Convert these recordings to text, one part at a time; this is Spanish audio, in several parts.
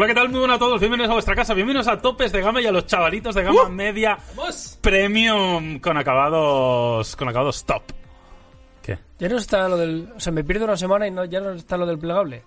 Hola, ¿qué tal? Muy buenas a todos. Bienvenidos a vuestra casa. Bienvenidos a Topes de Gama y a los chavalitos de Gama Media Premium con acabados con acabados top. ¿Qué? Ya no está lo del. O sea, me pierdo una semana y no, ya no está lo del plegable.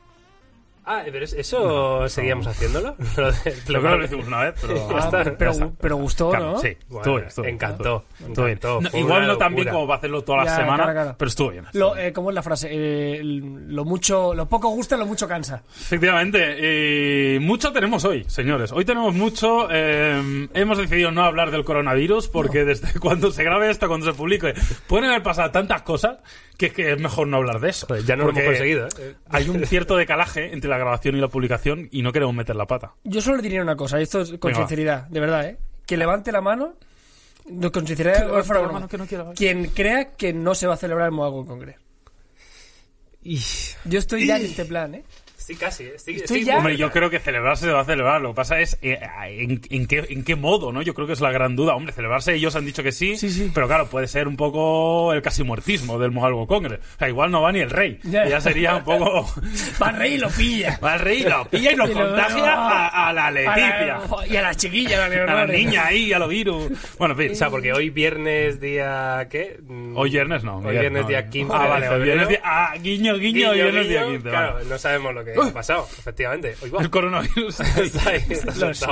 Ah, pero es- eso seguíamos haciéndolo. Lo de- Lo que lo hicimos una vez, pero... Ah, está, pero, pero gustó, Claro, ¿no? sí, Bueno, estuvo bien, estuvo encantó, Estuvo encantó, No, igual no tan bien como para hacerlo toda la Ya, semana, claro, claro. pero estuvo bien. Lo, eh, ¿Cómo es la frase? Eh, lo mucho, lo poco gusta, lo mucho cansa. Efectivamente, y mucho tenemos hoy, señores. Hoy tenemos mucho. eh, hemos decidido no hablar del coronavirus porque desde cuando se grabe esto, cuando se publique, pueden haber pasado tantas cosas que es que es mejor no hablar de eso. Ya no lo hemos conseguido, ¿eh? Hay un cierto decalaje entre la grabación y la publicación y no queremos meter la pata. Yo solo le diría una cosa, y esto es con Venga, va. sinceridad, de verdad, ¿eh? Que levante la mano. No, con sinceridad, Que levante fuera la broma. mano, que no. Quien crea que no se va a celebrar el Moago Congre. Yo estoy ya en este plan, ¿eh? Estoy casi, ¿eh? estoy, Estoy estoy ya- muy Hombre, yo creo que celebrarse se va a celebrar. Lo que pasa es eh, en, en qué, en qué modo, ¿no? Yo creo que es la gran duda. Hombre, celebrarse ellos han dicho que sí, Sí, sí. pero claro, puede ser un poco el casi muertismo del Mojalgo Congre. O sea, igual no va ni el rey. Ya. Ya sería un poco... Va el rey y lo pilla. Va el rey, lo pilla y lo Y lo- contagia a, a la A Leticia. la- y a la chiquilla, a la A la niña ahí, a lo virus. Bueno, en fin. O sea, porque hoy viernes día... ¿Qué? Mm, Hoy viernes no. Hoy viernes no, día no. 15 Ah, vale, hoy viernes día... Ah, guiño, guiño, hoy viernes día guiño, 15. Claro, vale. no sabemos lo que ha pasado, efectivamente. Hoy va. El coronavirus. Está ahí, está Los-.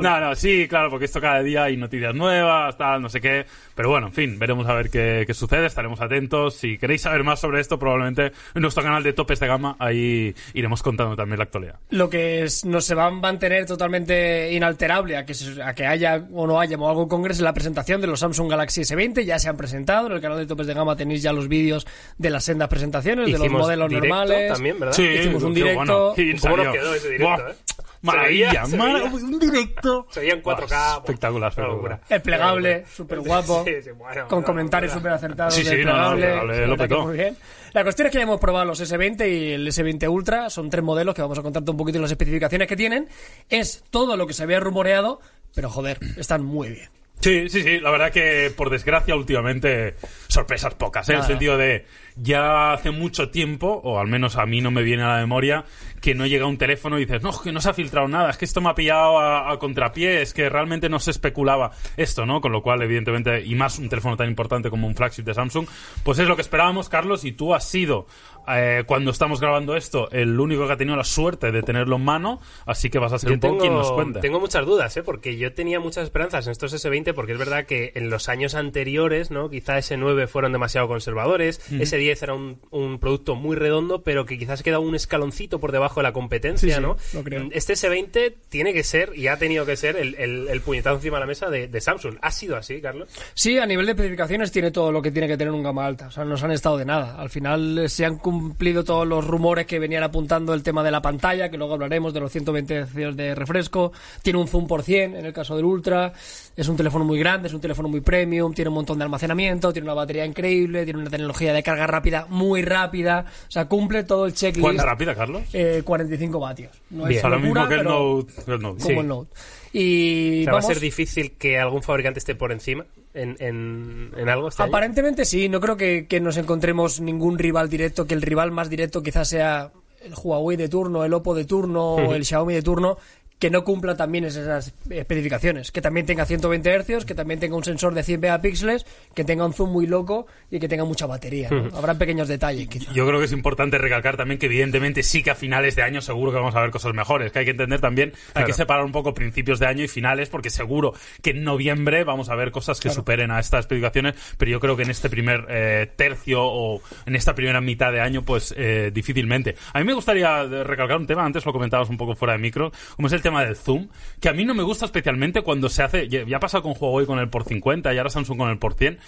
No, no, sí, claro, porque esto cada día hay noticias nuevas, tal, no sé qué. Pero bueno, en fin, veremos a ver qué, qué sucede, estaremos atentos. Si queréis saber más sobre esto, probablemente en nuestro canal de Topes de Gama, ahí iremos contando también la actualidad. Lo que es- nos se va a mantener totalmente inalterable a que, a que haya o no haya algo Congress es la presentación de los Samsung Galaxy S20. Ya se han presentado. En el canal de Topes de Gama tenéis ya los vídeos de las sendas presentaciones, de los Hicimos modelos normales. también, ¿verdad? Hicimos un directo. Bien ¿Cómo nos salió. quedó ese directo, Buah, eh? Maravilla, Se veía, se mara- veía. un directo. Se veía en 4K. Buah, espectacular, Una espectacular. locura. El plegable, súper guapo. Sí, sí, bueno, con comentarios súper acertados Sí, del sí, no, no, el plegable. plegable La lo verdad que petó. muy bien. La cuestión es que ya hemos probado los S20 y el S20 Ultra. Son tres modelos que vamos a contarte un poquito las especificaciones que tienen. Es todo lo que se había rumoreado, pero joder, están muy bien. Sí, sí, sí, la verdad que por desgracia últimamente sorpresas pocas, ¿eh? en el Nada. sentido de ya hace mucho tiempo, o al menos a mí no me viene a la memoria, que no llega un teléfono y dices, no, que no se ha filtrado nada, es que esto me ha pillado a, a contrapié, es que realmente no se especulaba esto, ¿no? Con lo cual, evidentemente, y más un teléfono tan importante como un flagship de Samsung, pues es lo que esperábamos, Carlos, y tú has sido, eh, cuando estamos grabando esto, el único que ha tenido la suerte de tenerlo en mano, así que vas a ser Yo un poco quien nos cuente. tengo muchas dudas, ¿eh? porque yo tenía muchas esperanzas en estos S20, porque es verdad que en los años anteriores, ¿no? quizá S9 fueron demasiado conservadores, S10 era un, un producto muy redondo, pero que quizás queda un escaloncito por debajo de la competencia, Sí, ¿no? creo. Este S20 tiene que ser, y ha tenido que ser, el, el, el puñetazo encima de la mesa de, de Samsung. ¿Ha sido así, Carlos? Sí, a nivel de especificaciones tiene todo lo que tiene que tener un gama alta. O sea, no se han estado de nada. Al final eh, se han cumplido todos los rumores que venían apuntando el tema de la pantalla, que luego hablaremos de los 120 Hz de refresco. Tiene un zoom por 100 en el caso del Ultra. Es un teléfono muy grande, es un teléfono muy premium, tiene un montón de almacenamiento, tiene una batería increíble, tiene una tecnología de carga rápida muy rápida. O sea, cumple todo el checklist. ¿Cuánta rápida, Carlos? Eh, 45 vatios. No Bien. es O sea, lo mismo locura, que el pero Note. que el Note. Como Sí. el Note. Y O sea, vamos, ¿Va a ser difícil que algún fabricante esté por encima en, en, en algo este año? Aparentemente sí, no creo que, que nos encontremos ningún rival directo, que el rival más directo quizás sea el Huawei de turno, el Oppo de turno o el Xiaomi de turno, que no cumpla también esas especificaciones, que también tenga 120 Hz, que también tenga un sensor de 100 megapíxeles, que tenga un zoom muy loco y que tenga mucha batería. ¿no? Habrá pequeños detalles quizás. Yo creo que es importante recalcar también que evidentemente sí que a finales de año seguro que vamos a ver cosas mejores, que hay que entender también, hay que separar un poco principios de año y finales, porque seguro que en noviembre vamos a ver cosas que superen a estas especificaciones, pero yo creo que en este primer eh, tercio o en esta primera mitad de año, pues eh, difícilmente. A mí me gustaría recalcar un tema, antes lo comentabas un poco fuera de micro, como es el tema del zoom, que a mí no me gusta especialmente cuando se hace, ya ha pasado con Huawei con el por 50 y ahora Samsung con el por 100,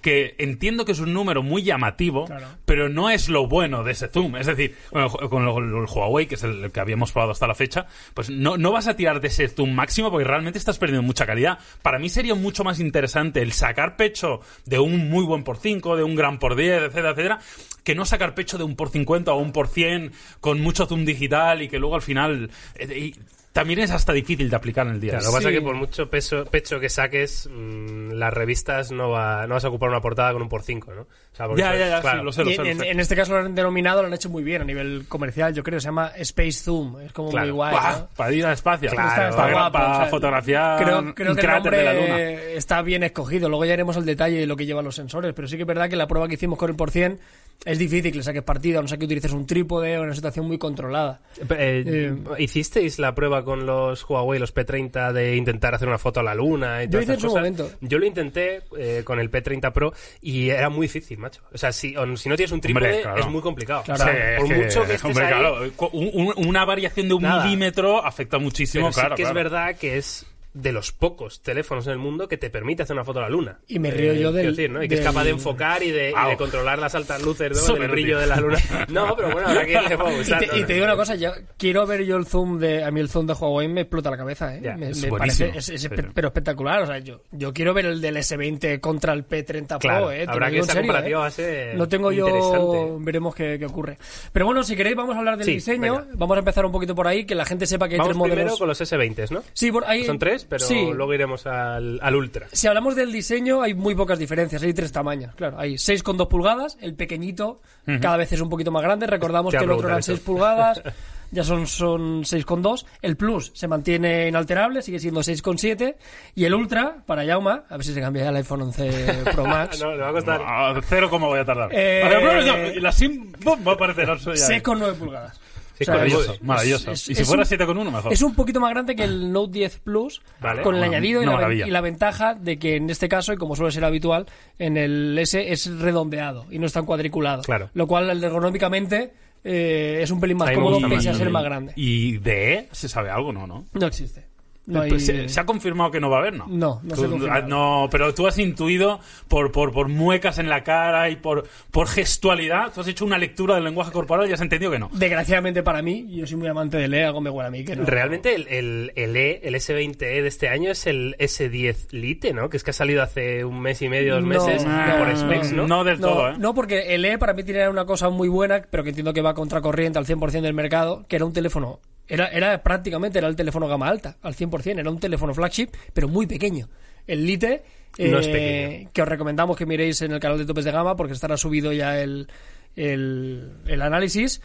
que entiendo que es un número muy llamativo, Claro. pero no es lo bueno de ese zoom. Es decir, bueno, con el, el Huawei, que es el que habíamos probado hasta la fecha, pues no, no vas a tirar de ese zoom máximo porque realmente estás perdiendo mucha calidad. Para mí sería mucho más interesante el sacar pecho de un muy buen por 5, de un gran por 10, etcétera, etcétera, que no sacar pecho de un por 50 o un por 100 con mucho zoom digital y que luego al final... eh, y- también es hasta difícil de aplicar en el día. Claro, a lo que pasa es Sí. que por mucho peso, pecho que saques, mm, las revistas no, va, no vas a ocupar una portada con un por 5, ¿no? O sea, porque Ya, ya, ya, claro. sí, lo sé, lo Y sé. lo en, sé. en este caso lo han denominado, lo han hecho muy bien a nivel comercial, yo creo. Se llama Space Zoom. Es como Claro. muy guay. ¿no? Para ir al espacio. Claro, Está, está para, guapo, para o sea, fotografiar creo, creo un que el cráter nombre de la luna. está bien escogido. Luego ya iremos al detalle de lo que llevan los sensores. Pero sí que es verdad que la prueba que hicimos con el por 100 es difícil que le saques partido, a no ser que utilices un trípode o una situación muy controlada. Eh, Eh, ¿Hicisteis la prueba con los Huawei, los P30, de intentar hacer una foto a la luna? Y Yo hice en su momento. Yo lo intenté eh, con el P30 Pro y era muy difícil, macho. O sea, si, o- si no tienes un trípode, Hombre, claro. es muy complicado. Claro. O sea, Sí, es por mucho que estés hombre, ahí, claro, cu- un- un- una variación de un Nada. milímetro afecta muchísimo, pero sí claro. que claro. es verdad que es de los pocos teléfonos en el mundo que te permite hacer una foto a la luna. Y me río yo quiero del- decir, ¿no? Y que es capaz de enfocar y de, y Au. de controlar las altas luces ¿no? Súper del brillo de la luna. No, pero bueno, ahora que le a Y te, ¿no? y te digo una cosa, yo quiero ver yo el zoom de. A mí el zoom de Huawei me explota la cabeza, ¿eh? Ya, me es me buenísimo. parece. Es, es pero espectacular. O sea, yo, yo quiero ver el del S20 contra el P30 Claro, Pro, ¿eh? Te habrá que esa serio, comparativa ¿eh? va a ser No tengo yo. interesante. Veremos qué, qué ocurre. Pero bueno, si queréis, vamos a hablar del Sí, diseño. venga. Vamos a empezar un poquito por ahí, que la gente sepa que hay Vamos tres modelos. primero con los S20, ¿no? Sí, por ahí. Son tres, pero sí. luego iremos al, al Ultra. Si hablamos del diseño, hay muy pocas diferencias. Hay tres tamaños. Claro, hay 6,2 pulgadas. El pequeñito cada vez es un poquito más grande. Recordamos Te que el a otro eran preguntar 6 pulgadas. Ya son, son 6,2. El Plus se mantiene inalterable, sigue siendo 6,7. Y el Ultra, para Yauma, a ver si se cambia ya el iPhone 11 Pro Max. no, le va a costar. Ah, cero, ¿cómo voy a tardar? Eh, Vale, pero yo- la sim va a aparecer. no sé ya. 6,9 pulgadas. Sí, O sea, Maravilloso, es- maravilloso. es- y si fuera un- 7,1 mejor. Es un poquito más grande que el Note 10 Plus, Vale. con el Una- añadido y una la, y la ventaja de que en este caso, y como suele ser habitual, en el S es redondeado y no es tan cuadriculado. Claro. Lo cual ergonómicamente eh, es un pelín más A mí me cómodo pese a ser más grande. ¿Y de E se sabe algo? No, ¿no? No existe. No, hay- se, se ha confirmado que no va a haber, ¿no? No, no se Tú- ha ah, no, pero tú has intuido por, por, por muecas en la cara y por, por gestualidad, tú has hecho una lectura del lenguaje corporal y has entendido que no. Desgraciadamente para mí, yo soy muy amante del E, algo me huele a mí que no. Realmente el, el, el E, el S20e de este año es el S10 Lite, ¿no? Que es que ha salido hace un mes y medio, dos meses no, por no, specs, ¿no? No del No, todo, ¿eh? no, porque el E para mí tiene una cosa muy buena, pero que entiendo que va contracorriente al 100% del mercado, que era un teléfono, era, era prácticamente era el teléfono gama alta, al 100%, era un teléfono flagship, pero muy pequeño. El Lite, No es eh, pequeño. que os recomendamos que miréis en el canal de Topes de Gama, porque estará subido ya el, el, el análisis,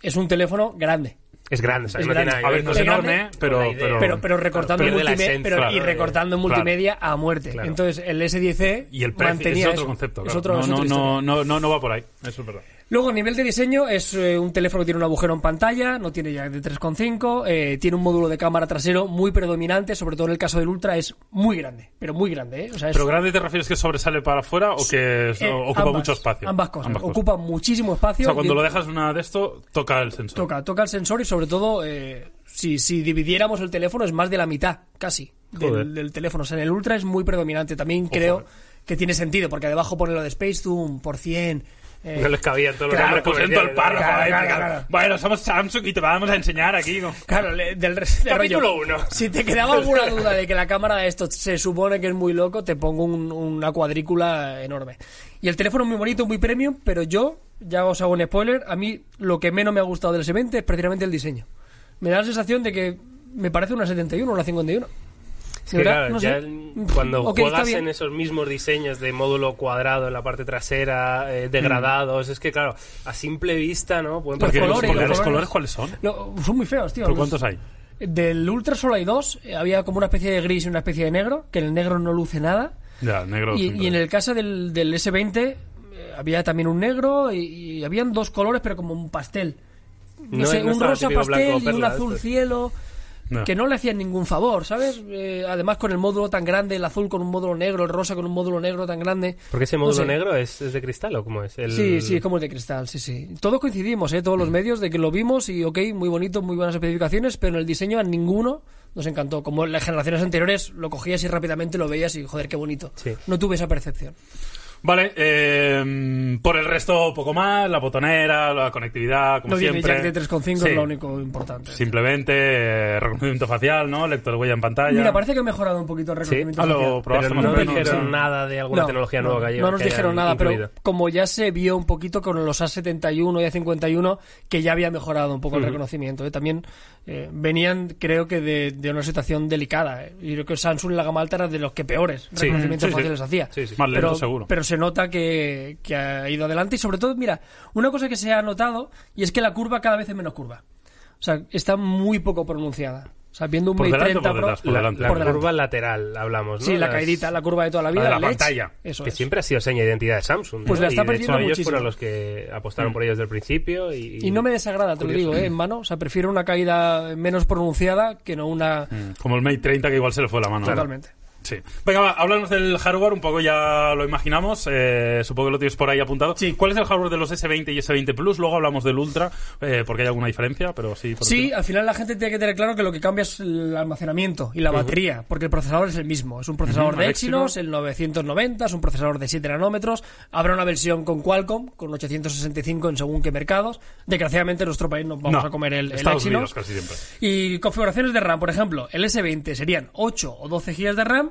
es un teléfono grande. Es grande, o sea, Es no tiene grande. A ver no es Es enorme, pero, pero, Pero, pero recortando, en pierde la multime- esencia, pero- y recortando en claro. multimedia a muerte. Claro. Entonces el S10e Y el precio mantenía es otro eso. concepto, Es claro. otro- no, no, no, no, no va por ahí, eso es verdad. Luego, a nivel de diseño, es eh, un teléfono que tiene un agujero en pantalla, no tiene ya de 3,5, eh, tiene un módulo de cámara trasero muy predominante, sobre todo en el caso del Ultra es muy grande, pero muy grande, ¿eh? O sea, es, ¿Pero grande te refieres que sobresale para afuera o que eh, ocupa ambas, mucho espacio? Ambas cosas, ocupa muchísimo espacio. O sea, cuando y- lo dejas una de esto, toca el sensor. toca, toca el sensor y sobre todo, eh, si, si dividiéramos el teléfono es más de la mitad, casi, del, del teléfono. O sea, en el Ultra es muy predominante. También creo que tiene sentido, porque debajo pone lo de Space Zoom, por 100... eh, No les cabían todos Claro, los nombres del comerciales, párrafo. Claro, ahí, claro, claro. claro. Bueno, somos Samsung y te vamos a enseñar aquí. ¿no? Claro, le- del, re- de Capítulo rollo, uno. Si te quedaba alguna duda de que la cámara de esto se supone que es muy loco, te pongo un- una cuadrícula enorme. Y el teléfono es muy bonito, muy premium, pero yo, ya os hago un spoiler, a mí lo que menos me ha gustado del S20 es precisamente el diseño. Me da la sensación de que me parece una 71 o una 51. Es De que, verdad, claro, no ya cuando Ok, está juegas en esos mismos diseños de módulo cuadrado en la parte trasera, eh, degradados, es que claro, a simple vista, ¿no? Pueden Los los, colores, colores, los los colores. ¿cuáles son? No, son muy feos, tío. ¿Pero Los- cuántos hay? Del Ultra solo hay dos. eh, Había como una especie de gris y una especie de negro, que en el negro no luce nada. Ya, negro. Y, y en el caso del, del S20 eh, había también un negro y, y habían dos colores, pero como un pastel. No, No- sé, no un rosa pastel blanco y un azul esto. cielo. No. Que no le hacían ningún favor, ¿sabes? Eh, además, con el módulo tan grande, el azul con un módulo negro, el rosa con un módulo negro tan grande. Porque ese No módulo sé. negro es, es de cristal o cómo es? El... Sí, sí, es como el de cristal, sí, sí. Todos coincidimos, ¿eh? Todos los medios de que lo vimos y, ok, muy bonito, muy buenas especificaciones, pero en el diseño a ninguno nos encantó. Como en las generaciones anteriores, lo cogías y rápidamente lo veías y, joder, qué bonito. Sí. No tuve esa percepción. Vale, eh, por el resto poco más, la botonera, la conectividad, como No tiene siempre. jack de 3.5, Sí. es lo único importante. Simplemente eh, reconocimiento facial, ¿no? Lector de huella en pantalla. Mira, parece que ha mejorado un poquito el reconocimiento Ah, lo facial. Pero no o menos, dijeron sí. nada de alguna No, tecnología no, nueva que No nos que dijeron nada, incluido. pero como ya se vio un poquito con los A71 y A51, que ya había mejorado un poco el reconocimiento. ¿eh? También eh, venían, creo que, de, de una situación delicada. ¿eh? Y creo que Samsung en la gama alta era de los que peores Sí. reconocimientos Sí, sí. faciales hacía. Sí, sí. Más lento, pero, seguro. pero se nota que, que ha ido adelante y sobre todo, mira, una cosa que se ha notado y es que la curva cada vez es menos curva. O sea, está muy poco pronunciada. O sea, viendo un ¿Por Mate delante o 30 por Pro, detrás? Por La, delante. la Por delante. curva lateral, hablamos, ¿no? Sí, la Las- caidita, la curva de toda la vida. de la el Edge, pantalla. Eso que es. siempre ha sido seña de identidad de Samsung. Pues ¿no? la está y de hecho perdiendo ellos muchísimo. fueron los que apostaron por ellos desde el principio. Y, Y no me desagrada, te lo digo, ¿eh? en mano. O sea, prefiero una caída menos pronunciada que no una. Mm, Como el Mate 30 que igual se le fue la mano. Totalmente. Sí. Venga, va, háblanos del hardware, un poco ya lo imaginamos. eh, supongo que lo tienes por ahí apuntado. Sí. ¿Cuál es el hardware de los S20 y S20 Plus? Luego hablamos del Ultra, eh, porque hay alguna diferencia, pero sí. por Sí, al final la gente tiene que tener claro que lo que cambia es el almacenamiento y la batería, porque el procesador es el mismo. Es un procesador de Exynos, el 990, es un procesador de 7 nanómetros. Habrá una versión con Qualcomm, con 865 en según qué mercados. Desgraciadamente en nuestro país nos vamos No, a comer el, Exynos. Unidos casi siempre. Y configuraciones de RAM, por ejemplo, el S20 serían 8 o 12 GB de RAM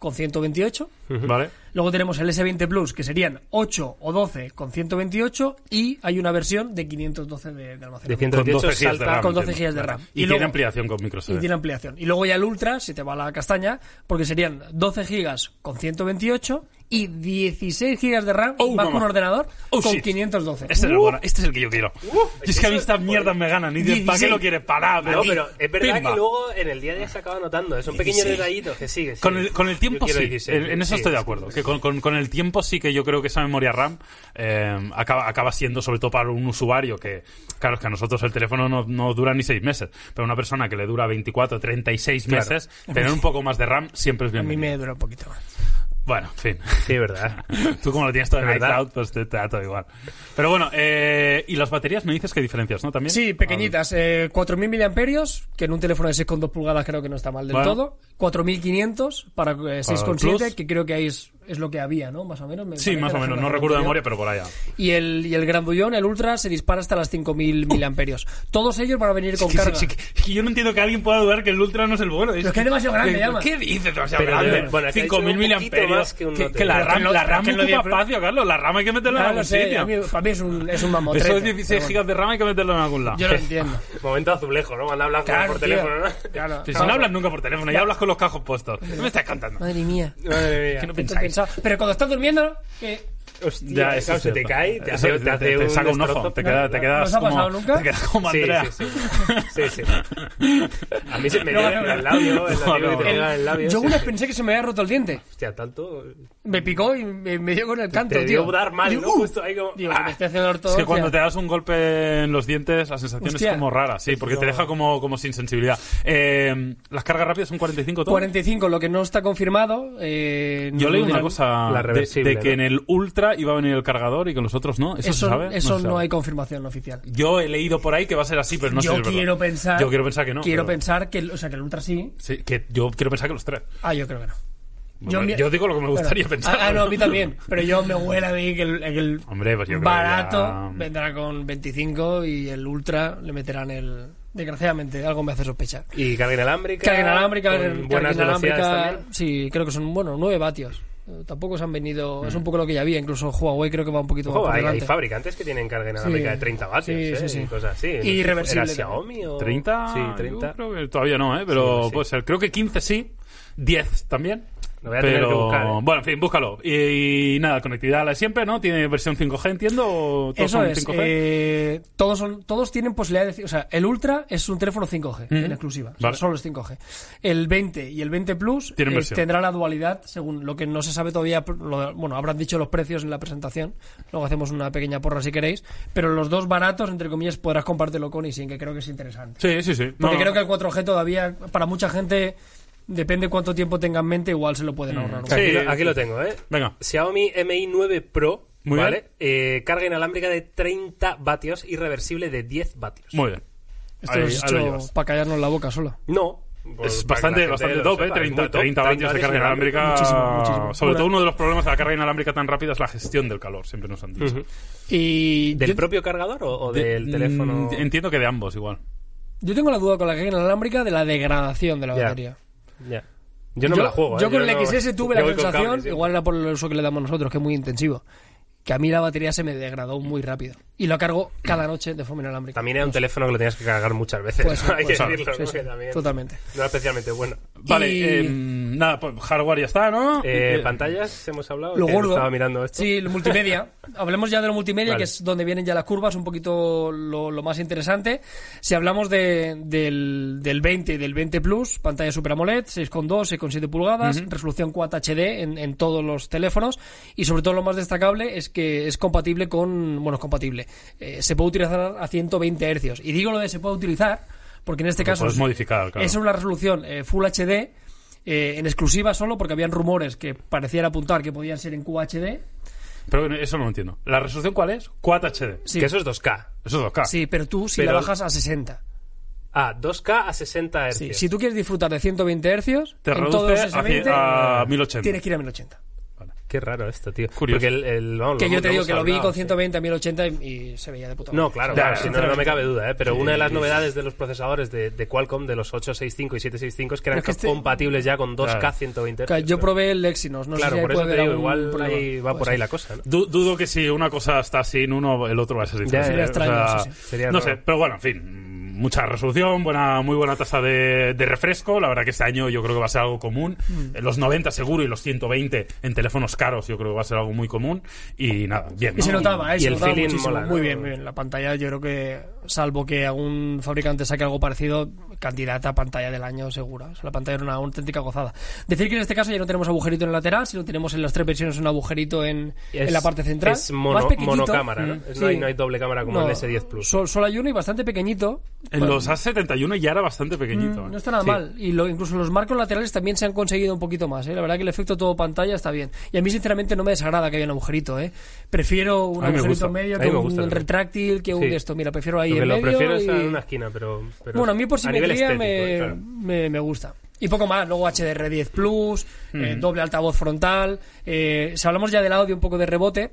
con 128. ¿Vale? Luego tenemos el S20 Plus, que serían 8 o 12 con 128. Y hay una versión de 512 de, de De almacenamiento. 128 Con 12 gigas de salta RAM, con 12 entiendo. gigas de RAM. Y, Y tiene luego- ampliación con micro Y tiene ampliación. Y luego ya el Ultra, si te va la castaña, porque serían 12 gigas con 128 y 16 gigas de RAM, Oh, mamá. con un ordenador, Oh, con shit. 512. Este es el bueno, este es el que yo quiero. y es que a mí estas mierdas me ganan. Y dices, ¿para qué 16. lo quieres parar? No, pero es verdad Pimba. que luego en el día a día se acaba notando. Son pequeños detallitos que sigue. Con el, con el tiempo Yo sí, quiero 16, en, en eso sí, estoy de acuerdo. sí. Que con, con- con el tiempo sí que yo creo que esa memoria RAM eh, acaba, acaba siendo, sobre todo para un usuario que, claro, es que a nosotros el teléfono no, no dura ni seis meses, pero una persona que le dura 24, 36 Claro. meses, tener un poco más de RAM siempre es A mí me dura un poquito más. Bueno, en fin. Sí, verdad. Tú como lo tienes todo en iCloud, pues te, te da todo igual. Pero bueno, eh, y las baterías me dices que diferencias, ¿no? También. Sí, pequeñitas. Eh, 4.000 miliamperios, que en un teléfono de 6,2 pulgadas creo que no está mal del Bueno. todo. 4.500 para eh, el 6,7, Plus. que creo que ahí es, es lo que había, ¿no? Más o menos. me Sí, más o menos. No recuerdo de memoria, pero por allá. Y el, y el grandullón, el Ultra, se dispara hasta las 5.000 miliamperios. Todos ellos van a venir con Es que, carga. sí, sí, es yo no entiendo que alguien pueda dudar que el Ultra no es el bueno. es que es demasiado grande, ¿Qué, llama. ¿Qué dices? Demasiado Pero, grande. bueno, es que ha dicho 5.000 un poquito miliamperios. que que, que la RAM, la RAM ocupa espacio, Carlos. La RAM hay que meterla en algún sitio. para mí es un, es un mamotrete. Esos pero 16 bueno, gigas de RAM hay que meterlo en algún lado. Yo lo entiendo. Momento azulejo, ¿no? Cuando Claro, por teléfono, ¿no? Claro. Si no hablas nunca por teléfono, ya hablas con los cajos puestos. ¿Qué me estás contando? Madre mía. Madre mía. Que no pensáis. Pero cuando estás durmiendo, que Hostia, Ya, eso se te cae, te Eso hace, te hace te saca un destrozo. ojo. Te, queda- te ¿No quedas ha como, pasado nunca? Te quedas como Sí, Andrea. sí, sí. sí, sí. A mí se me No, dio no, no. el labio, el No, labio no, que no. el yo sí, una sí. pensé que se me había roto el diente. Hostia, tanto... Me picó y me, me dio con el canto, Te tío. dio dar mal, Digo, ¿no? "Uh". Justo ahí como... Digo, ah. me estoy haciendo Es que cuando te das un golpe en los dientes, la sensación Hostia. es como rara, sí, porque te No. deja como, como sin sensibilidad. Eh, ¿Las cargas rápidas son 45 todo? 45, lo que no está confirmado. Eh, Yo no leí una cosa de, que ¿no? en el Ultra iba a venir el cargador y que los otros no. ¿Eso, Eso, se sabe? eso se no, hay confirmación oficial. Yo he leído por ahí que va a ser así, pero no sé yo quiero pensar. Yo quiero pensar que no. Quiero pero- pensar que, el- o sea, que el Ultra sí. Sí, que yo quiero pensar que los tres. Ah, yo creo que no. Bueno, yo digo lo que me gustaría pensar. Ah, ah, no, a mí también. Pero yo me huele a mí que el, que el Hombre, pues yo barato ya- vendrá con 25 y el Ultra le meterán el. Desgraciadamente, algo me hace sospechar. Y carga inalámbrica. Carga inalámbrica, carga inalámbrica. también. Sí, creo que son, bueno, 9 vatios. Eh, Tampoco se han venido. Es un poco lo que ya había. Incluso Huawei creo que va un poquito Ojo, más por hay, hay fabricantes que tienen carga inalámbrica Sí. de 30 vatios, Sí, ¿eh? sí. Y cosas así. Y ¿Era reversible Xiaomi o...? 30, Sí, yo 30. creo que todavía no, ¿eh? pero Sí, sí. puede ser. Creo que 15 sí, 10 también. Lo voy a tener pero que buscar, ¿eh? bueno, en fin, búscalo. Y, y nada, conectividad la de siempre, ¿no? Tiene versión 5G, entiendo, o todos Eso son es. 5G. eh, todos, son, todos tienen posibilidad de decir. O sea, el Ultra es un teléfono 5G Ujú. en exclusiva. O sea, Vale. solo es 5G. El 20 y el 20 Plus eh, tendrá la dualidad, según lo que no se sabe todavía. lo- bueno, habrán dicho los precios en la presentación. Luego hacemos una pequeña porra si queréis. Pero los dos baratos, entre comillas, podrás compartirlo con Isin, que creo que es interesante. Sí, sí, sí. Porque No, creo que el 4G todavía, para mucha gente, depende cuánto tiempo tenga en mente, igual se lo pueden ahorrar. un Sí. Aquí, lo, aquí lo tengo, ¿eh? Venga. Xiaomi Mi 9 Pro, Muy ¿vale? Eh, carga inalámbrica de 30 vatios y reversible de 10 vatios. Muy bien. Esto Ahí- lo has hecho para callarnos la boca solo. No, Pues es que bastante, bastante top, ¿eh? sepa, es 30, muy top, 30 vatios de carga inalámbrica. Muchísimo, muchísimo. Sobre Bueno. todo uno de los problemas de la carga inalámbrica tan rápida es la gestión del calor, siempre nos han dicho. Y ¿Del yo, propio cargador o, o De- del teléfono? mm, Entiendo que de ambos igual. yo tengo la duda con la carga inalámbrica de la degradación de la batería. Ya. Yo no me la juego. yo ¿eh? con el no- XS tuve la sensación, igual era por el uso que le damos nosotros, que es muy intensivo, que a mí la batería se me degradó muy rápido. Y lo cargo cada noche de forma inalámbrica. También era un teléfono que lo tenías que cargar muchas veces. Pues sí, Hay pues que decirlo, sí, ¿no? sí, totalmente. No era especialmente bueno. Vale, Y- eh, nada, pues hardware ya está, ¿no? Eh, Eh, ¿Pantallas hemos hablado? Lo gordo. Estaba mirando esto. Sí, lo multimedia. Hablemos ya de lo multimedia, Vale. que es donde vienen ya las curvas, un poquito lo, lo más interesante. Si hablamos de, del, del 20 y del 20 Plus, pantalla Super AMOLED, 6,2, 6,7 pulgadas, resolución Quad HD en, en todos los teléfonos y sobre todo lo más destacable es que es compatible con, bueno, es compatible, eh, se puede utilizar a 120 Hz. Y digo lo de se puede utilizar porque en este Lo caso puedes es- modificar, claro. es una resolución eh, Full HD eh, en exclusiva solo porque habían rumores que parecían apuntar que podían ser en QHD. Pero eso no lo entiendo. ¿La resolución cuál es? Quad HD. Sí. Que eso es 2K. Eso es 2K. Sí, pero tú si Pero- la bajas a 60. Ah, 2K a 60 Hz. Sí, si tú quieres disfrutar de 120 Hz, Te en reduce todos a, S20 a 1080. tienes que ir a 1080. Qué raro esto, tío. Curioso. Porque el, el- vamos, Que lo yo te digo que lo vi con sí. 120 a 1080 y, y se veía de puta No, madre. claro, Ya, claro, si no, no me cabe duda, ¿eh? pero Sí, una de las sí. novedades de los procesadores de, de Qualcomm, de los 865 y 765, es que eran Es que este- compatibles ya con 2K Claro. 120 Claro, Hz. Yo probé el Exynos, no Claro, sé si por eso puede te digo, igual ahí va por ahí la cosa, ¿no? Du- dudo que si una cosa está sin uno, el otro va a ser diferente. sería extraño, no sé, pero bueno, en fin, mucha resolución, buena, muy buena tasa de, de refresco. La verdad que este año yo creo que va a ser algo común. Mm. Eh, Los 90 seguro y los 120 en teléfonos caros yo creo que va a ser algo muy común. Y nada, bien. Y se ¿no? notaba, ¿eh? y se el notaba feeling mola. Muy bien, muy bien. La pantalla, yo creo que, salvo que algún fabricante saque algo parecido, candidata a pantalla del año segura. O sea, la pantalla era una auténtica gozada. Decir que en este caso ya no tenemos agujerito en el lateral, sino tenemos en las tres versiones un agujerito en, Es- en la parte central. Es Más mono, pequeñito. monocámara, ¿no? Mm, Es- sí. no, hay, no hay doble cámara como No, el S10 Plus. sol- Solo hay uno y bastante pequeñito. En Bueno, los A71 ya era bastante pequeñito. mm, ¿eh? No está nada Sí. mal. Y lo, incluso los marcos laterales también se han conseguido un poquito más. ¿eh? La verdad que el efecto todo pantalla está bien. Y a mí, sinceramente, no me desagrada que haya un agujerito. ¿eh? Prefiero un agujerito medio que me un también. retráctil que un Sí. de esto. Mira, prefiero ahí Lo que en lo medio. prefiero es y- en una esquina, pero, pero Bueno, a mí por simetría estético, me, claro. me, me gusta. Y poco más, luego HDR10 Plus, eh, doble altavoz frontal. Eh, si hablamos ya del audio, un poco de rebote.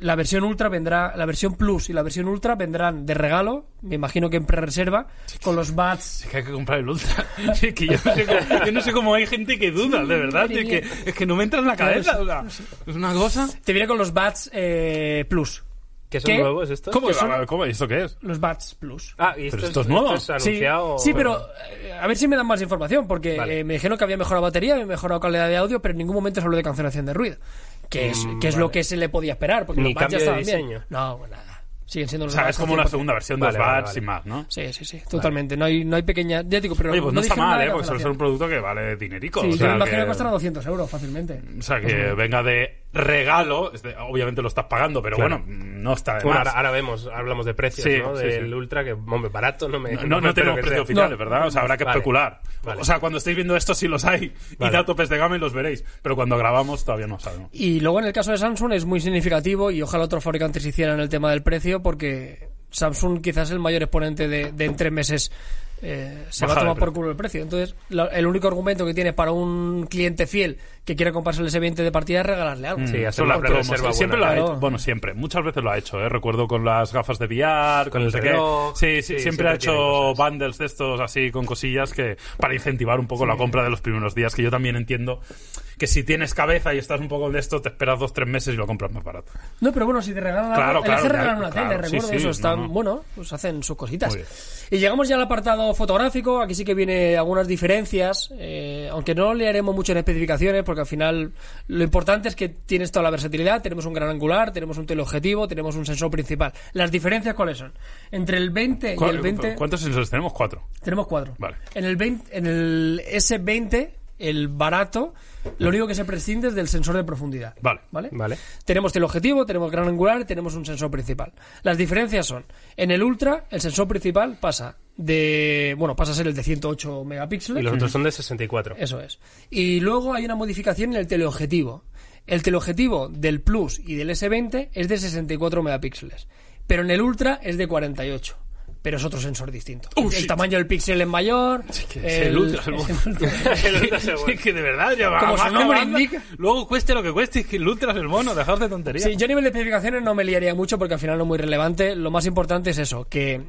La versión Ultra vendrá, la versión Plus y la versión Ultra vendrán de regalo, me imagino que en pre-reserva, con los buds. Es que hay que comprar el Ultra. Es que yo no, sé cómo, yo no sé cómo hay gente que duda, de verdad. Es que, mía. es que no me entra en la Claro, cabeza. sí, o sea, Es una cosa. Te viene con los buds eh, Plus. ¿Qué son ¿Qué? nuevos estos? ¿Cómo, ¿Qué son? ¿Cómo? ¿Esto qué es? Los buds Plus. Ah, y esto, Pero es, esto es nuevo. esto es Sí, anunciado. sí, pero eh, a ver si me dan más información, porque Vale. eh, me dijeron que había mejorado batería, había mejorado calidad de audio, pero en ningún momento se habló de cancelación de ruido, que es, Mm, que es vale. lo que se le podía esperar, porque Ni los buds ya cambio de estaban bien. diseño. No, nada. Siguen siendo O los sea, buds es como una 100%. segunda versión de los vale. y más, ¿no? Sí, sí, sí, totalmente. No hay, no hay pequeña. Ya digo, pero Oye, pues no, está mal, ¿eh? Porque suele ser un producto que vale dinerico. Sí, o yo sea, me imagino que- que costará 200 euros fácilmente. O sea, que venga de regalo, obviamente lo estás pagando, pero Claro. bueno, no está de Bueno, más. ahora, ahora vemos, hablamos de precios, Sí, ¿no? Del sí. Ultra, que, hombre, barato no me... No, no, no tenemos precios No. ¿verdad? O sea, habrá que Vale. especular. Vale. O sea, cuando estéis viendo esto sí los hay. Vale. Y da topes de gama y los veréis. Pero cuando grabamos todavía no sabemos. Y luego en el caso de Samsung es muy significativo y ojalá otros fabricantes hicieran el tema del precio porque Samsung quizás es el mayor exponente de, de en tres meses eh, se Baja va a tomar por culo el precio. Entonces, la- el único argumento que tiene para un cliente fiel que quiera comprarse el S20 de partida es regalarle algo. Sí, hacer las promos. reserva Siempre buena. lo ha hecho. Bueno, siempre. Muchas veces lo ha hecho, ¿eh? Recuerdo con las gafas de VR, con el no sé qué. Sí, sí, Sí, siempre, siempre ha hecho cosas. bundles de estos así con cosillas que para incentivar un poco la compra de los primeros días, que yo también entiendo que si tienes cabeza y estás un poco de esto, te esperas dos, tres meses y lo compras más barato. No, pero bueno, si te regalan Claro, claro, ya, regalan una claro, tele, recuerdo sí, eso, están, no. bueno, pues hacen sus cositas. Y llegamos ya al apartado fotográfico, aquí sí que viene algunas diferencias, eh, aunque no le haremos mucho en especificaciones, porque al final lo importante es que tienes toda la versatilidad, tenemos un gran angular, tenemos un teleobjetivo, tenemos un sensor principal. ¿Las diferencias cuáles son? Entre el 20 y el 20... ¿Cuántos sensores tenemos? Cuatro. Tenemos cuatro. Vale. En el 20, en el S20, el barato, lo único que se prescinde es del sensor de profundidad. Vale. ¿Vale? Vale. Tenemos teleobjetivo, tenemos gran angular y tenemos un sensor principal. Las diferencias son, en el Ultra, el sensor principal pasa de, bueno, pasa a ser el de 108 megapíxeles. Y los otros son de 64. Eso es. Y luego hay una modificación en el teleobjetivo. El teleobjetivo del Plus y del S20 es de 64 megapíxeles, pero en el Ultra es de 48. Pero es otro sensor distinto. Oh, el shit. tamaño del píxel es mayor. que es el ultra, el. El ultra es el mono. Es que de verdad, ya va. Como su nombre indica. Luego cueste lo que cueste, es que el ultra es el mono, dejaos de tonterías. Sí, yo a nivel de especificaciones no me liaría mucho porque al final no es muy relevante. Lo más importante es eso, que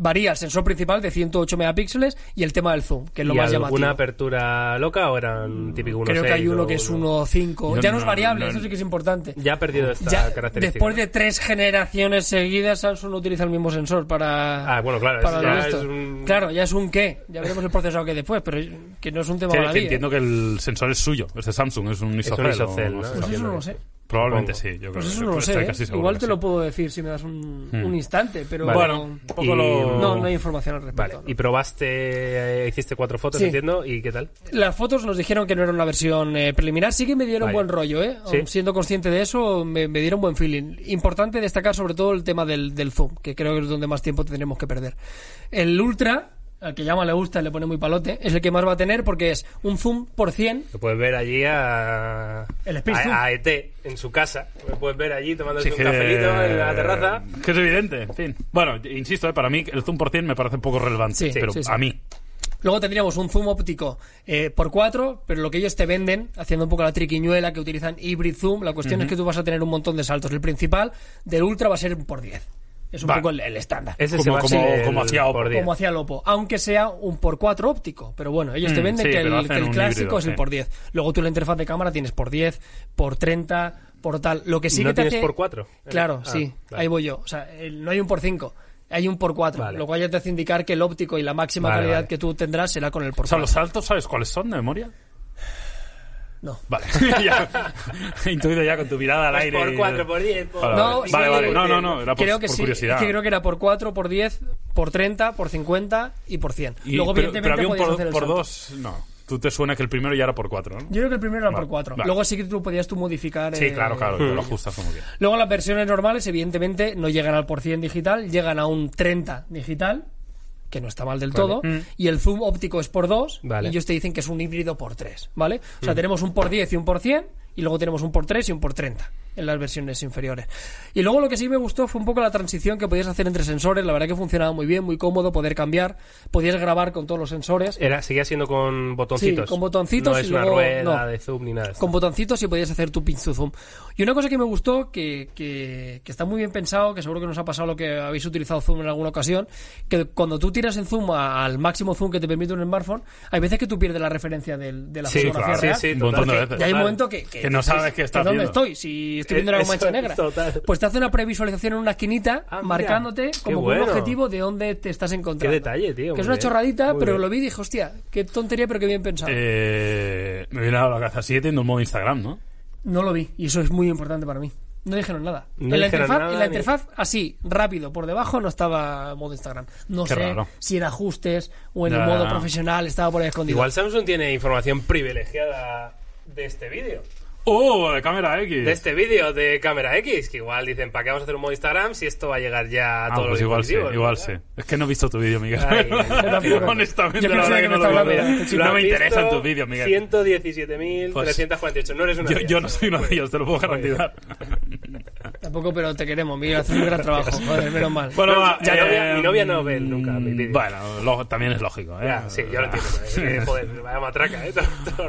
varía el sensor principal de 108 megapíxeles y el tema del zoom, que es lo ¿Y más alguna llamativo. apertura loca o era un típico 1.6? Creo que hay uno que es uno- 1.5. Yo Ya no, es no- variable, no- eso sí que es importante. Ya ha perdido esta Ya, característica. después de tres generaciones seguidas, Samsung no utiliza el mismo sensor para. Ah, bueno, claro, para eso lo ya esto. es un- Claro, ya es un qué. Ya veremos el procesado que después, pero que no es un tema Sí, baladí, que entiendo que el sensor es suyo, es de Samsung, es un Es isocel. o- isocel, ¿no? Pues eso no lo sé. Probablemente Supongo. sí, yo creo Pues que- eso no lo estoy sé. casi ¿eh? seguro Igual te sí. lo puedo decir si me das un, Hmm. un instante, pero Bueno, un poco Y- lo... no, no hay información al respecto. Vale, ¿no? y probaste, eh, hiciste cuatro fotos, Sí. entiendo, ¿y qué tal? Las fotos nos dijeron que no era una versión eh, preliminar, sí que me dieron buen rollo, ¿eh? Sí. Siendo consciente de eso, me, me dieron buen feeling. Importante destacar sobre todo el tema del, del zoom, que creo que es donde más tiempo tendremos que perder. El Ultra, al que llama le gusta y le pone muy palote, es el que más va a tener porque es un zoom por 100. Lo puedes ver allí a, El a, a ET en su casa. Lo puedes ver allí tomándose Sí, un que- cafelito en la terraza. Que es evidente, en fin. Bueno, insisto, eh, para mí el zoom por 100 me parece poco relevante, Sí, pero sí, sí. a mí. Luego tendríamos un zoom óptico eh, por 4, pero lo que ellos te venden, haciendo un poco la triquiñuela que utilizan hybrid zoom, la cuestión es que tú vas a tener un montón de saltos. El principal del Ultra va a ser por 10. Es un Vale. poco el, el estándar. Ese Como- se va como- ser como el hacía Oppo. como hacía Lopo, aunque sea un por 4 óptico. Pero bueno, ellos te Mm, venden sí, que, el, que el clásico híbrido, es el por 10. Luego tú la interfaz de cámara tienes por 10, por 30, por tal. Lo que sí ¿No que te tienes hace... por cuatro? Claro, Ah, sí, vale. ahí voy yo. O sea, el- no hay un por 5. Hay un por 4, Vale. lo cual ya te hace indicar que el óptico y la máxima Vale, calidad vale. que tú tendrás será con el por O sea, 4. los saltos, ¿sabes cuáles son de memoria? No. Vale. ya. He intuido ya con tu mirada al Pues aire. por y- 4, por 10, por... Vale, No, vale, sí, vale, vale. sí, No, sí. no, no, era por, creo que por sí, curiosidad. es que creo que era por 4, por 10, por 30, por 50 y por 100. Y- Luego, pero, evidentemente, pero había un por, hacer el por salto. dos, no. Tú te suena que el primero ya era por cuatro, ¿no? Yo creo que el primero era Vale, por 4. vale. Luego sí que tú podías tú modificar. Sí, eh, claro, claro, te lo ajustas como bien. Luego las versiones normales, evidentemente, no llegan al por 100 digital, llegan a un 30 digital, que no está mal del todo, Mm. y el zoom óptico es por 2, Vale. y ellos te dicen que es un híbrido por 3, ¿vale? O sea, tenemos un por 10 y un por 100, y luego tenemos un por 3 y un por 30 en las versiones inferiores. Y luego lo que sí me gustó fue un poco la transición que podías hacer entre sensores, la verdad que funcionaba muy bien, muy cómodo poder cambiar, podías grabar con todos los sensores. Era, seguía siendo con botoncitos. Sí, con botoncitos No y es una luego- rueda no. de zoom ni nada. con botoncitos y podías hacer tu pinch to zoom. Y una cosa que me gustó, que, que, que está muy bien pensado, que seguro que nos ha pasado lo que habéis utilizado zoom en alguna ocasión, que cuando tú tiras en zoom a- al máximo zoom que te permite un smartphone, hay veces que tú pierdes la referencia del- de la Sí, fotografía claro. real. Sí, sí, Un montón de total. veces. Y hay un momento que, que, Que no sabes qué estás ¿Dónde haciendo. estoy? Si estoy viendo una Eso, mancha negra. total. Pues te hace una previsualización en una esquinita, Ah, marcándote como bueno. un objetivo de dónde te estás encontrando. Qué detalle, tío, Que es una bien. chorradita, Muy pero bien. lo vi y dije, hostia, qué tontería, pero qué bien pensado. Eh, me viene a la cabeza. Sigue teniendo un modo Instagram, ¿no? No lo vi, y eso es muy importante para mí. No dijeron nada. No en, la dijeron interfaz, nada en la ni- interfaz, así, rápido, por debajo, no estaba modo Instagram. No Qué sé raro. si en ajustes o en el modo profesional estaba por ahí escondido. Igual Samsung tiene información privilegiada de este vídeo. ¡Oh! De cámara X. De este vídeo de cámara X, que igual dicen, ¿para qué vamos a hacer un modo Instagram si esto va a llegar ya a Ah, todos pues los igual sí, igual sí. Es que no he visto tu vídeo, Miguel. Ay. Honestamente, Yo la pensé verdad que no lo veo. hablando. Lo No me interesan tus vídeos, Miguel. 117.348. No eres una Yo, de yo no soy uno de ellos, te lo puedo garantizar. Tampoco, pero te queremos, Miguel, haces un gran trabajo. Joder, menos mal. Bueno, va, Ya eh, novia- mi novia no ve nunca mi vídeo. Bueno, lo- también es lógico. ¿eh? Ya, sí, yo lo entiendo. Que, joder, vaya matraca, ¿eh?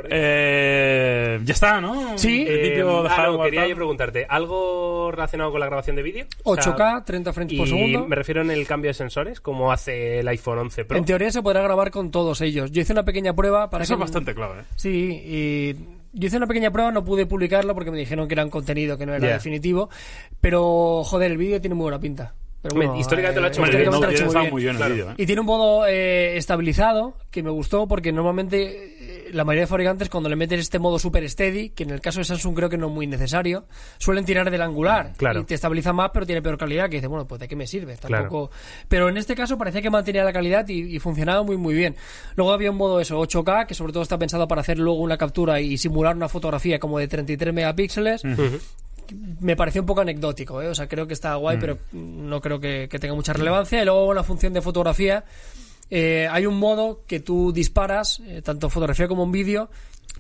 Eh, ya está, ¿no? Sí. El vídeo Eh, de ah, no, quería yo preguntarte, ¿algo relacionado con la grabación de vídeo? O sea, 8K, 30 frames y por segundo. me refiero en el cambio de sensores, como hace el iPhone 11 Pro. En teoría se podrá grabar con todos ellos. Yo hice una pequeña prueba para Eso que... es bastante clave. ¿eh? Sí, y yo hice una pequeña prueba, no pude publicarlo porque me dijeron que era un contenido que no era definitivo, pero joder, el vídeo tiene muy buena pinta. Pero bueno, históricamente lo ha hecho Hombre, muy bien. no, históricamente lo ha hecho muy muy bien. bien claro. el vídeo, ¿eh? Y tiene un modo eh, estabilizado que me gustó porque normalmente eh, la mayoría de fabricantes cuando le meten este modo super steady, que en el caso de Samsung creo que no es muy necesario, suelen tirar del angular Claro. y te estabiliza más pero tiene peor calidad que dice, bueno, pues de qué me sirve, Claro. tampoco... Pero en este caso parecía que mantenía la calidad y, y funcionaba muy muy bien. Luego había un modo eso, 8K, que sobre todo está pensado para hacer luego una captura y simular una fotografía como de 33 megapíxeles me pareció un poco anecdótico, ¿eh? o sea, creo que está guay, pero no creo que, que tenga mucha relevancia. Y luego una función de fotografía, eh, hay un modo que tú disparas, eh, tanto en fotografía como en vídeo,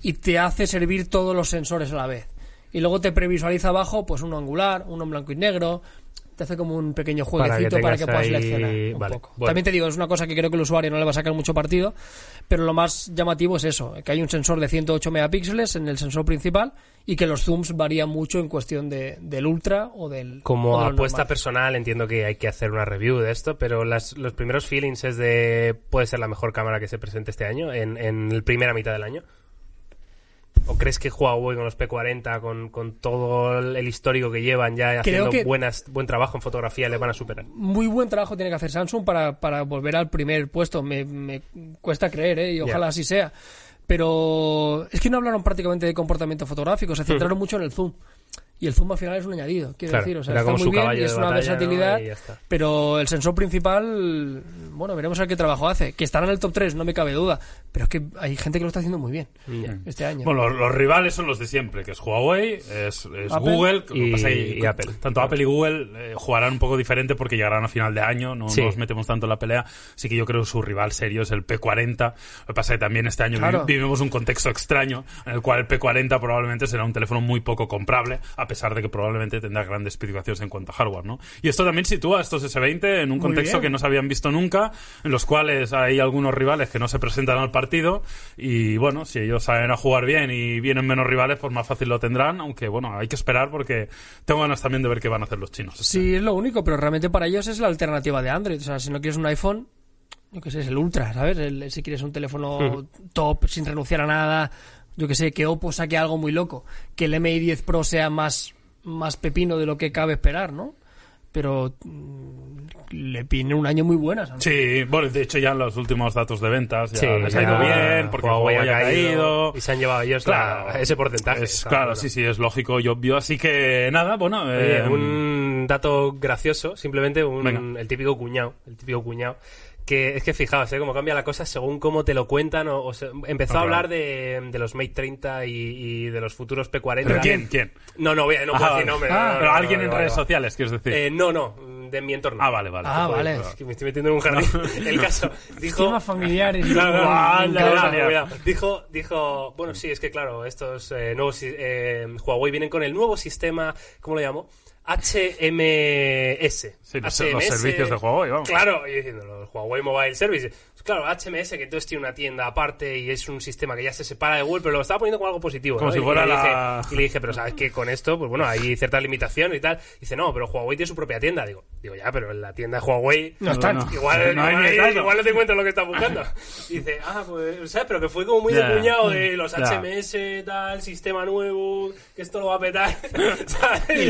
y te hace servir todos los sensores a la vez. Y luego te previsualiza abajo, pues uno angular, uno en blanco y negro, te hace como un pequeño Para que jueguecito para que, puedas ahí- seleccionar un vale, poco. bueno. También te digo, es una cosa que creo que el usuario no le va a sacar mucho partido, pero lo más llamativo es eso, que hay un sensor de 108 megapíxeles en el sensor principal y que los zooms varían mucho en cuestión de, del ultra o del... Como apuesta normal. personal entiendo que hay que hacer una review de esto, pero las, los primeros feelings es de puede ser la mejor cámara que se presente este año, en, en la primera mitad del año. ¿O crees que Huawei con los P40, con, con todo el histórico que llevan ya haciendo buenas, buen trabajo en fotografía, le van a superar? muy buen trabajo tiene que hacer Samsung para, para volver al primer puesto. Me, me cuesta creer, ¿eh? y ojalá así sea. Pero es que no hablaron prácticamente de comportamiento fotográfico, se centraron mucho en el zoom. Y el zoom al final es un añadido, quiero Claro, decir. O sea, era está como muy su bien y es una versatilidad. Pero el sensor principal, bueno, veremos a ver qué trabajo hace. Que estará en el top 3, no me cabe duda. Pero es que hay gente que lo está haciendo muy bien este año. Bueno, los, los rivales son los de siempre, que es Huawei, es, es Apple Google, y- pasa Apple. Tanto Apple y Google eh, jugarán un poco diferente porque llegarán a final de año, no Sí. nos metemos tanto en la pelea. Así que yo creo que su rival serio es el P40. Lo que pasa es que también este año Claro. vivimos un contexto extraño en el cual el P40 probablemente será un teléfono muy poco comprable, a pesar de que probablemente tendrá grandes especificaciones en cuanto a hardware, ¿no? Y esto también sitúa a estos S20 en un Muy contexto bien. que no se habían visto nunca, en los cuales hay algunos rivales que no se presentan al partido y bueno, si ellos saben a jugar bien y vienen menos rivales, pues más fácil lo tendrán, aunque bueno, hay que esperar porque tengo ganas también de ver qué van a hacer los chinos. Sí, es lo único, pero realmente para ellos es la alternativa de Android. O sea, si no quieres un iPhone, yo qué sé, es el Ultra, ¿sabes? El- si quieres un teléfono top, sin renunciar a nada, yo que sé, que Oppo saque algo muy loco, que el MI 10 Pro sea más, más pepino de lo que cabe esperar, ¿no? Pero mm, le viene un año muy buena. ¿sabes? Sí, bueno, de hecho ya en los últimos datos de ventas ya Sí, les ha ido bien, porque Huawei ha caído. y se han llevado ellos la- Claro, ese porcentaje. Es, claro, bueno. sí, sí, es lógico y obvio. Así que nada, bueno. Oye, eh, un dato gracioso, simplemente un, Venga. el típico cuñado, el típico cuñado. Que es que fijaos, ¿eh? cómo cambia la cosa según cómo te lo cuentan. O, o se- empezó a hablar de, de los Mate 30 y, y de los futuros P40. ¿Pero quién? ¿Quién? No, no, voy a- no Ah, puedo decir nombre. Ah, no, no, Pero no, alguien no, en redes sociales, quieres decir. Eh, no, no, de mi entorno. ah, vale, vale. Ah, vale. Es que me estoy metiendo en un jardín. El caso, dijo... Cuidado, cuidado. Dijo, dijo, bueno, sí, es que claro, estos eh, nuevos eh, Huawei vienen con el nuevo sistema, ¿cómo lo llamo? HMS. Sí, los- los servicios de Huawei, vamos. Claro, y diciendo, los Huawei Mobile Service. Pues claro, HMS, que entonces tiene una tienda aparte y es un sistema que ya se separa de Google, pero lo estaba poniendo como algo positivo. Como ¿no? si Y- y fuera le la- dije- y le dije, pero sabes que con esto, pues bueno, hay ciertas limitaciones y tal. Dice, no, pero Huawei tiene su propia tienda. Digo, digo ya, pero en la tienda de Huawei No están. no. Igual, No hay igual, ni caso. igual no te encuentras lo que estás buscando. Y dice, ah, pues, ¿sabes? Pero que fue como muy Ya. de de los Ya. HMS, tal, sistema nuevo, que esto lo va a petar. ¿sabes? Y y-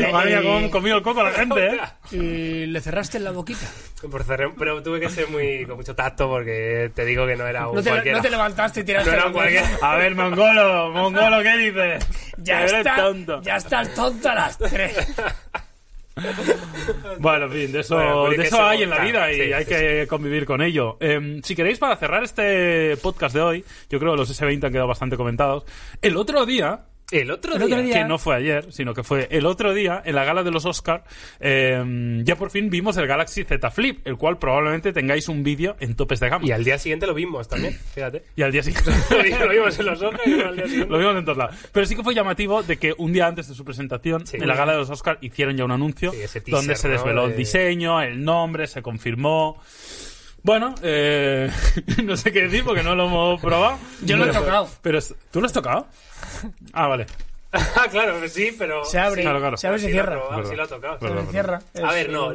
han comido el coco la gente, ¿eh? Y le cerraste en la boquita. Por cerrar- pero tuve que ser muy con mucho tacto porque te digo que no era un No te, cualquiera. no te levantaste y tiraste No era cualquiera. A ver, mongolo, mongolo, ¿qué dices? Ya, está, tonto. ya estás tonto a las tres. Bueno, en fin, de eso, Bueno, de eso hay en la vida y Sí, hay sí, que convivir con ello. Eh, si queréis, para cerrar este podcast de hoy, yo creo que los S20 han quedado bastante comentados. El otro día, El otro El día. otro día- que no fue ayer, sino que fue el otro día, en la gala de los Oscar, eh, ya por fin vimos el Galaxy Z Flip, el cual probablemente tengáis un vídeo en topes de gama. Y al día siguiente lo vimos también, fíjate. Y al día siguiente. lo vimos en los ojos y al día siguiente. Lo vimos en todos lados. Pero sí que fue llamativo de que un día antes de su presentación, Sí. en la gala de los Oscar, hicieron ya un anuncio Sí, ese teaser, donde se ¿no? desveló el diseño, el nombre, se confirmó. Bueno, eh, no sé qué decir porque no lo hemos probado. Yo lo he Pero- tocado. Pero ¿Tú lo has tocado? Ah, vale. Ah, claro, sí, pero. Se abre, Claro, claro. se abre y se Sí lo ha cierra. sí lo ha tocado. Se Verdad, cierra. A ver, no.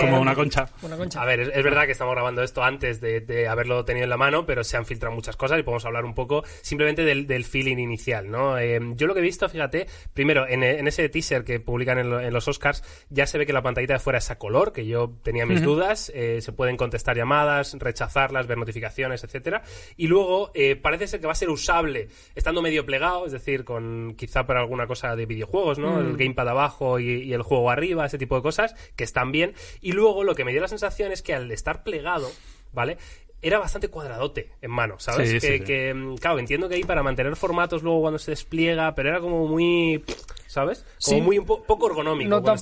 Como una concha. Una concha. A ver, es, es verdad que estamos grabando esto antes de, de haberlo tenido en la mano, pero se han filtrado muchas cosas y podemos hablar un poco simplemente del, del feeling inicial, ¿no? Eh, yo lo que he visto, fíjate, primero, en, en ese teaser que publican en, lo- en los Oscars, ya se ve que la pantallita de fuera es a color, que yo tenía mis dudas, eh, se pueden contestar llamadas, rechazarlas, ver notificaciones, etcétera, y luego eh, parece ser que va a ser usable estando medio plegado, es decir, con quizá para alguna cosa de videojuegos, ¿no? El gamepad abajo y, y el juego arriba, ese tipo de cosas, que están bien. Y luego lo que me dio la sensación es que al estar plegado, ¿vale? Era bastante cuadradote en mano, ¿sabes? Sí, que, sí, sí. que, mm, claro, entiendo que ahí para mantener formatos luego cuando se despliega, pero era como muy, ¿sabes? Como Sí. muy un po- poco ergonómico. no tan,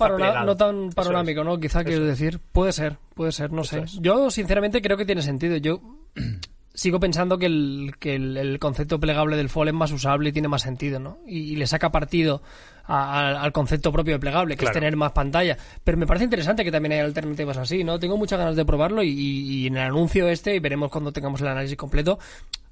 no es. panorámico, ¿no? Quizá quiero decir. Puede ser, puede ser, no sé. es. Yo, sinceramente, creo que tiene sentido. Yo sigo pensando que, el, que el, el concepto plegable del Fold es más usable y tiene más sentido, ¿no? Y, y le saca partido a- a- al concepto propio de plegable, que Claro. es tener más pantalla. Pero me parece interesante que también hay alternativas así, ¿no? Tengo muchas ganas de probarlo y, y en el anuncio este, y veremos cuando tengamos el análisis completo,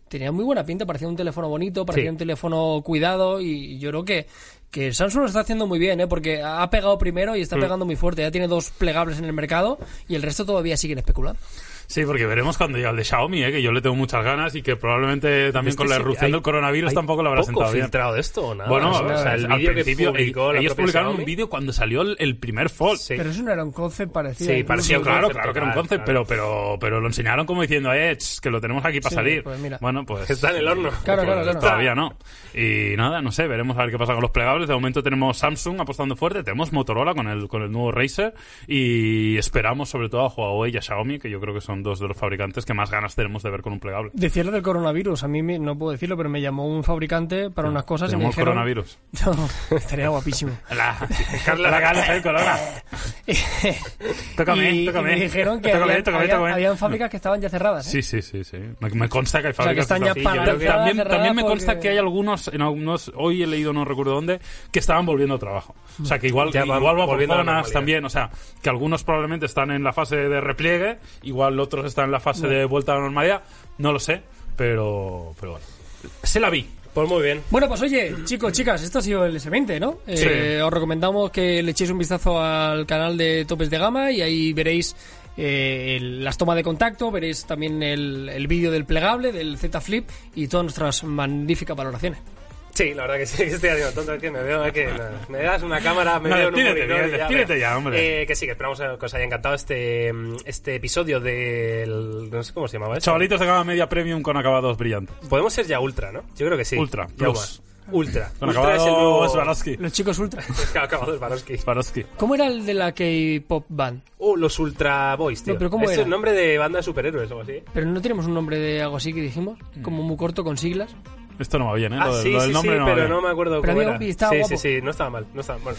tenía muy buena pinta, parecía un teléfono bonito, parecía Sí. un teléfono cuidado y yo creo que, que Samsung lo está haciendo muy bien, ¿eh? porque ha pegado primero y Mm. está pegando muy fuerte. Ya tiene dos plegables en el mercado y el resto todavía siguen especulando. Sí, porque veremos cuando llega el de Xiaomi, ¿eh? que yo le tengo muchas ganas y que probablemente también Este con la sí, hay- del coronavirus hay tampoco lo habrá poco sentado bien. filtrado de esto o nada. Bueno, o sea, el al principio publicó ellos publicaron un vídeo cuando salió el, el primer Fold. Sí. Pero eso no era un concept parecido. Sí, parecía claro, concept claro que era un concept, claro. pero, pero, pero lo enseñaron como diciendo, eh, que lo tenemos aquí para Sí, salir. pues mira. Bueno, pues... Está en el horno. Claro, claro, claro. Todavía no. Y nada, no sé, veremos a ver qué pasa con los plegables. De momento tenemos Samsung apostando fuerte, tenemos Motorola con el, con el nuevo Razer y esperamos sobre todo a Huawei y a Xiaomi, que yo creo que son dos de los fabricantes que más ganas tenemos de ver con un plegable. Decía lo del coronavirus, a mí me- no puedo decirlo, pero me llamó un fabricante para unas cosas y me dijeron... coronavirus. No, estaría guapísimo. La, la gana el corona. Tócame, y, y tócame. me dijeron que Tócame, habían, tócame, habían- tócame. habían fábricas que estaban ya cerradas. ¿eh? Sí, sí, sí, sí. Me, me consta que hay sea, que fábricas están ya que también, cerradas también me consta porque- que hay algunos, en algunos, hoy he leído, no recuerdo dónde, que estaban volviendo a trabajo. O sea, que igual, Ya van igual va por zonas también. O sea, que algunos probablemente están en la fase de repliegue, igual otros están en la fase de vuelta a la normalidad. No lo sé, pero, pero bueno. Se la vi. Pues muy bien. Bueno, pues oye, chicos, chicas, esto ha sido el S20, ¿no? Eh, os recomendamos que le echéis un vistazo al canal de Topes de Gama y ahí veréis eh, el- las tomas de contacto, veréis también el, el vídeo del plegable, del Z Flip y todas nuestras magníficas valoraciones. Sí, la verdad que sí, que estoy haciendo tonto, es que me veo, es que me das una cámara, me No, veo en un monitor ya, venga. ya, hombre. Eh, que sí, que esperamos que os haya encantado este, mm, este episodio del... no sé cómo se llamaba esto. Chavalitos de gama media premium con acabados brillantes. Podemos ser ya ultra, ¿no? Yo creo que sí. Ultra, Ya plus. más. Ultra. Con ultra es el acabado nuevo... Swarovski. Los chicos ultra. Es acabado Swarovski. Swarovski. ¿Cómo era el de la K-Pop Band? Uh, los Ultra Boys, tío. No, pero ¿cómo es era? el nombre de banda de superhéroes o algo así. Pero no tenemos un nombre de algo así que dijimos, como muy corto con siglas. Esto no va bien, ¿eh? Ah, lo, sí, lo del sí, nombre sí, no va pero bien. no me acuerdo Pero cómo había- era. y estaba sí, guapo. sí, sí, no estaba mal, no estaba bueno.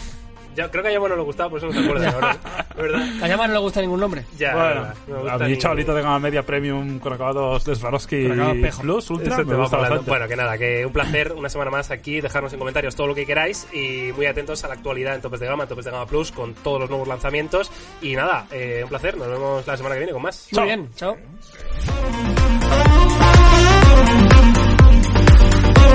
Ya, creo que a Yamo no le gustaba, por eso no se acuerda ahora. ¿Verdad? A Yama no le gusta ningún nombre. Ya, Bueno, verdad, no me gusta a mí ni- chavalito de gama media premium con acabados de Swarovski Con pejo. Plus Ultra Eso te me va gusta bastante. Bueno, que nada, que un placer una semana más aquí, dejarnos en comentarios todo lo que queráis y muy atentos a la actualidad en Topes de Gama, en Topes de Gama Plus, con todos los nuevos lanzamientos. Y nada, eh, un placer, nos vemos la semana que viene con más. Muy bien, chao.